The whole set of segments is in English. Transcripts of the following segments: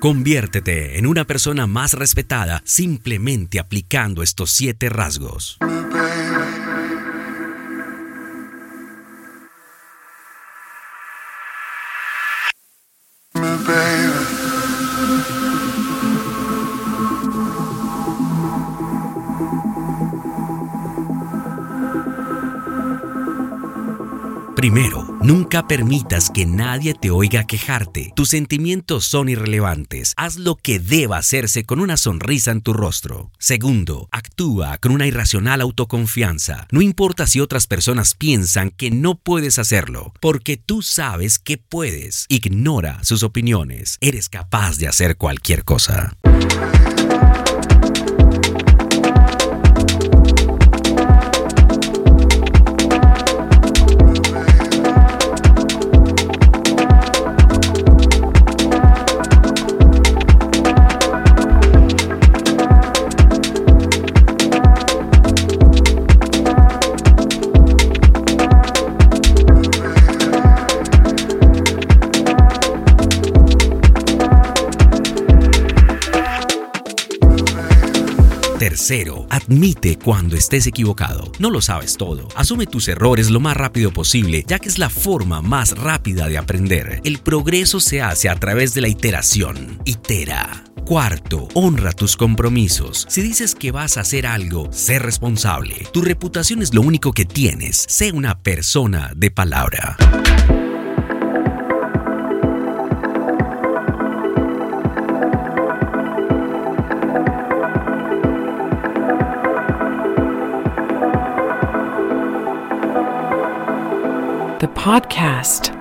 Conviértete en una persona más respetada simplemente aplicando estos siete rasgos. Primero, nunca permitas que nadie te oiga quejarte. Tus sentimientos son irrelevantes. Haz lo que deba hacerse con una sonrisa en tu rostro. Segundo, actúa con una irracional autoconfianza. No importa si otras personas piensan que no puedes hacerlo, porque tú sabes que puedes. Ignora sus opiniones. Eres capaz de hacer cualquier cosa. Tercero, admite cuando estés equivocado. No lo sabes todo. Asume tus errores lo más rápido posible, ya que es la forma más rápida de aprender. El progreso se hace a través de la iteración. Itera. Cuarto, honra tus compromisos. Si dices que vas a hacer algo, sé responsable. Tu reputación es lo único que tienes. Sé una persona de palabra. Podcast.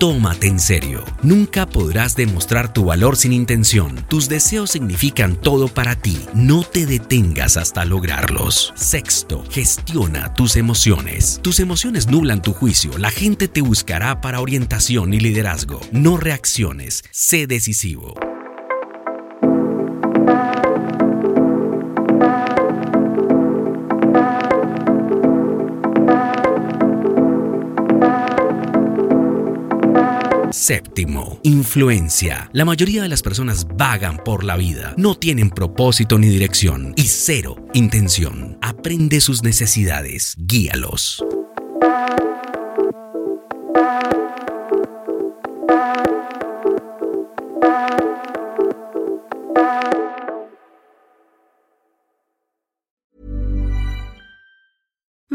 Tómate en serio. Nunca podrás demostrar tu valor sin intención. Tus deseos significan todo para ti. No te detengas hasta lograrlos. Sexto, gestiona tus emociones. Tus emociones nublan tu juicio. La gente te buscará para orientación y liderazgo. No reacciones. Sé decisivo. Séptimo, influencia. La mayoría de las personas vagan por la vida, no tienen propósito ni dirección y cero intención. Aprende sus necesidades, guíalos.